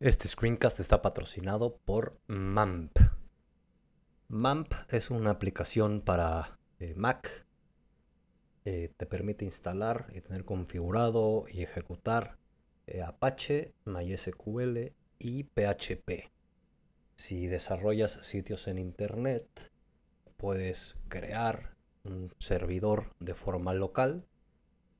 Este screencast está patrocinado por MAMP. MAMP es una aplicación para eh, Mac. Te permite instalar y tener configurado y ejecutar eh, Apache, MySQL y PHP. Si desarrollas sitios en Internet, puedes crear un servidor de forma local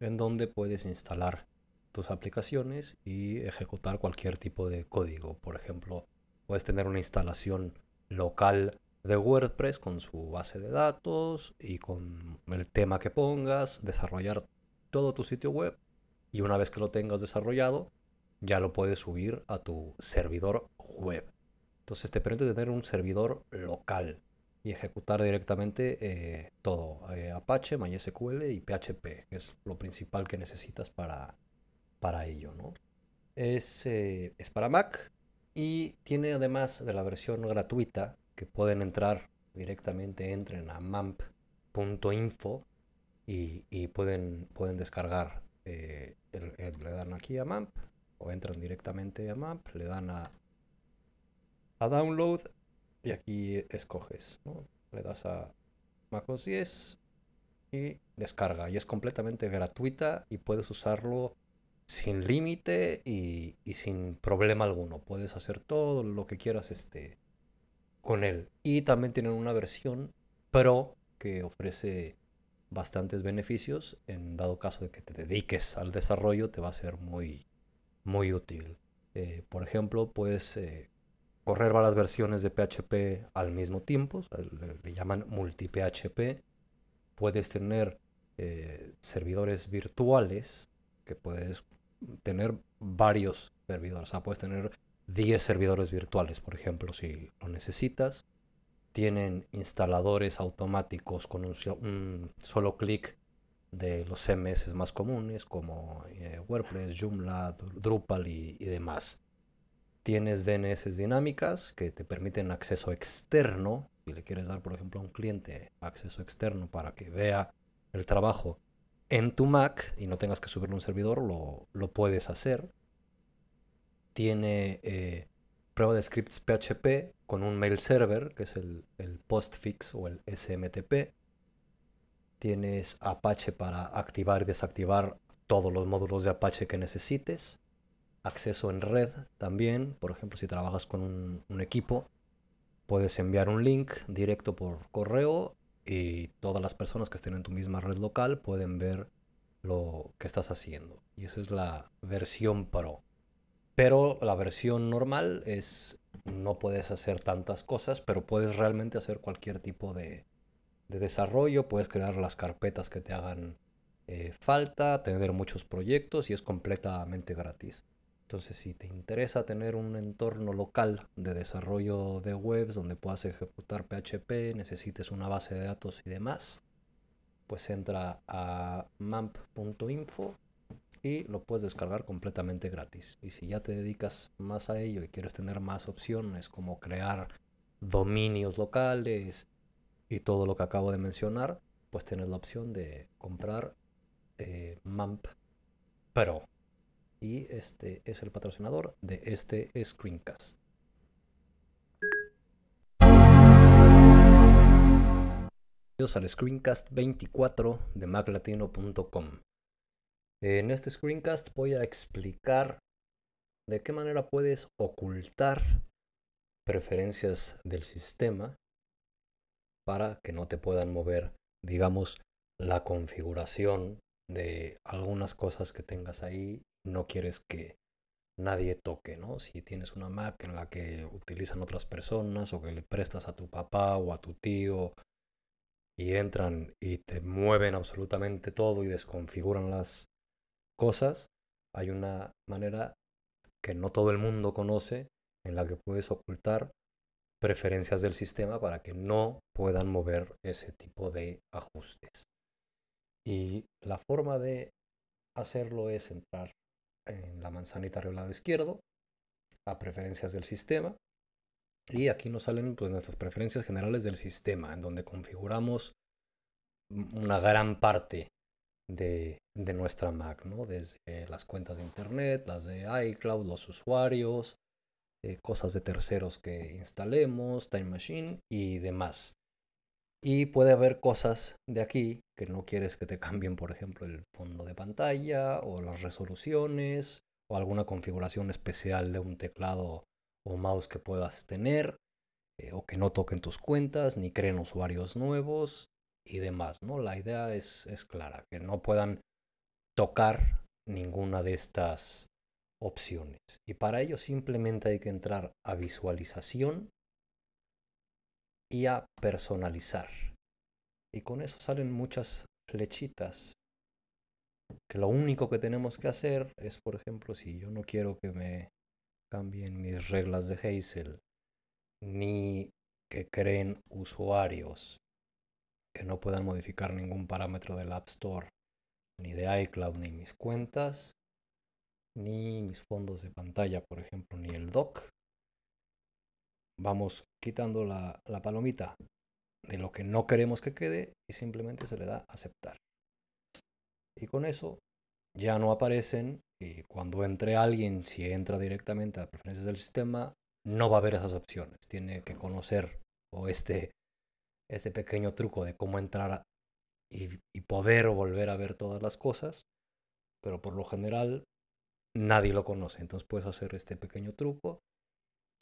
en donde puedes instalar tus aplicaciones y ejecutar cualquier tipo de código. Por ejemplo, puedes tener una instalación local de WordPress con su base de datos y con el tema que pongas, desarrollar todo tu sitio web y una vez que lo tengas desarrollado, ya lo puedes subir a tu servidor web. Entonces te permite tener un servidor local y ejecutar directamente eh, todo, eh, Apache, MySQL y PHP, que es lo principal que necesitas para, para ello, ¿no? Es, eh, es para Mac y tiene además de la versión gratuita que pueden entrar directamente, entren a mamp.info y, y, pueden, pueden descargar, eh, le dan aquí a MAMP o entran directamente a MAMP, le dan a, a download y aquí escoges, ¿no? le das a MacOS 10 y descarga y es completamente gratuita y puedes usarlo sin límite y, sin problema alguno. Puedes hacer todo lo que quieras este, con él. Y también tienen una versión Pro que ofrece bastantes beneficios. En dado caso de que te dediques al desarrollo, te va a ser muy, muy útil. Eh, por ejemplo, puedes eh, correr varias versiones de PHP al mismo tiempo. le, llaman multi-PHP. Puedes tener eh, servidores virtuales que puedes tener varios servidores. O sea, puedes tener 10 servidores virtuales, por ejemplo, si lo necesitas. Tienen instaladores automáticos con un, solo clic de los CMS más comunes como eh, WordPress, Joomla, Drupal y, y, demás. Tienes DNS dinámicas que te permiten acceso externo. Si le quieres dar, por ejemplo, a un cliente acceso externo para que vea el trabajo en tu Mac y no tengas que subirlo a un servidor, lo, puedes hacer. Tiene eh, prueba de scripts PHP con un mail server, que es el, postfix o el SMTP. Tienes Apache para activar y desactivar todos los módulos de Apache que necesites. Acceso en red también, por ejemplo, si trabajas con un equipo, puedes enviar un link directo por correo y todas las personas que estén en tu misma red local pueden ver lo que estás haciendo. Y esa es la versión Pro. Pero la versión normal es, no puedes hacer tantas cosas, pero puedes realmente hacer cualquier tipo de, desarrollo, puedes crear las carpetas que te hagan eh, falta, tener muchos proyectos y es completamente gratis. Entonces, si te interesa tener un entorno local de desarrollo de webs donde puedas ejecutar PHP, necesites una base de datos y demás, pues entra a mamp.info y lo puedes descargar completamente gratis. Y si ya te dedicas más a ello y quieres tener más opciones como crear dominios locales y todo lo que acabo de mencionar, pues tienes la opción de comprar eh, Mamp Pro y este es el patrocinador de este screencast. Bienvenidos al screencast 24 de maclatino.com. En este screencast voy a explicar de qué manera puedes ocultar preferencias del sistema para que no te puedan mover, digamos, la configuración de algunas cosas que tengas ahí no quieres que nadie toque, ¿no? Si tienes una Mac en la que utilizan otras personas o que le prestas a tu papá o a tu tío y entran y te mueven absolutamente todo y desconfiguran las cosas, hay una manera que no todo el mundo conoce en la que puedes ocultar preferencias del sistema para que no puedan mover ese tipo de ajustes. Y la forma de hacerlo es entrar en la manzanita arriba al lado izquierdo, a preferencias del sistema. Y aquí nos salen pues, nuestras preferencias generales del sistema, en donde configuramos una gran parte de, de, nuestra Mac, ¿no? Desde las cuentas de Internet, las de iCloud, los usuarios, eh, cosas de terceros que instalemos, Time Machine y demás. Y puede haber cosas de aquí que no quieres que te cambien, por ejemplo, el fondo de pantalla o las resoluciones o alguna configuración especial de un teclado o mouse que puedas tener eh, o que no toquen tus cuentas ni creen usuarios nuevos y demás, ¿no? La idea es, es clara, que no puedan tocar ninguna de estas opciones. Y para ello simplemente hay que entrar a visualización y a personalizar. Y con eso salen muchas flechitas. Que lo único que tenemos que hacer es, por ejemplo, si yo no quiero que me cambien mis reglas de Hazel, ni que creen usuarios que no puedan modificar ningún parámetro del App Store, ni de iCloud, ni mis cuentas, ni mis fondos de pantalla, por ejemplo, ni el dock. Vamos quitando la, la palomita de lo que no queremos que quede y simplemente se le da aceptar. Y con eso ya no aparecen y cuando entre alguien, si entra directamente a preferencias del sistema, no va a ver esas opciones. Tiene que conocer o este, este pequeño truco de cómo entrar y, y poder volver a ver todas las cosas. Pero por lo general nadie lo conoce. Entonces puedes hacer este pequeño truco.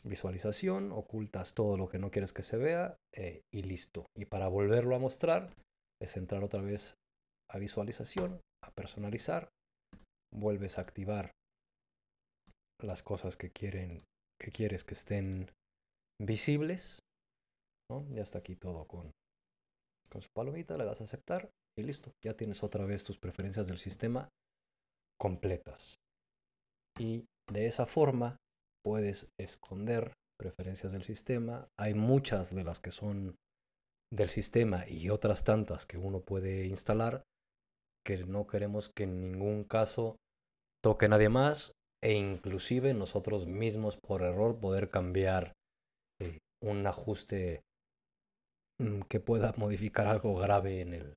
Visualización, ocultas todo lo que no quieres que se vea eh, y listo. Y para volverlo a mostrar es entrar otra vez a visualización, a personalizar, vuelves a activar las cosas que quieren que quieres que estén visibles. Ya está aquí todo con, con su palomita, le das a aceptar y listo. Ya tienes otra vez tus preferencias del sistema completas. Y de esa forma puedes esconder preferencias del sistema. Hay muchas de las que son del sistema y otras tantas que uno puede instalar que no queremos que en ningún caso toque nadie más e inclusive nosotros mismos por error poder cambiar eh, un ajuste mm, que pueda modificar algo grave en el,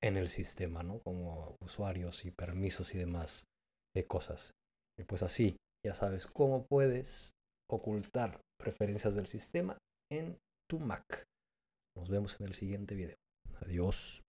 en el sistema, ¿no? Como usuarios y permisos y demás de cosas. Y pues así, ya sabes cómo puedes ocultar preferencias del sistema en tu Mac. Nos vemos en el siguiente video. Adiós.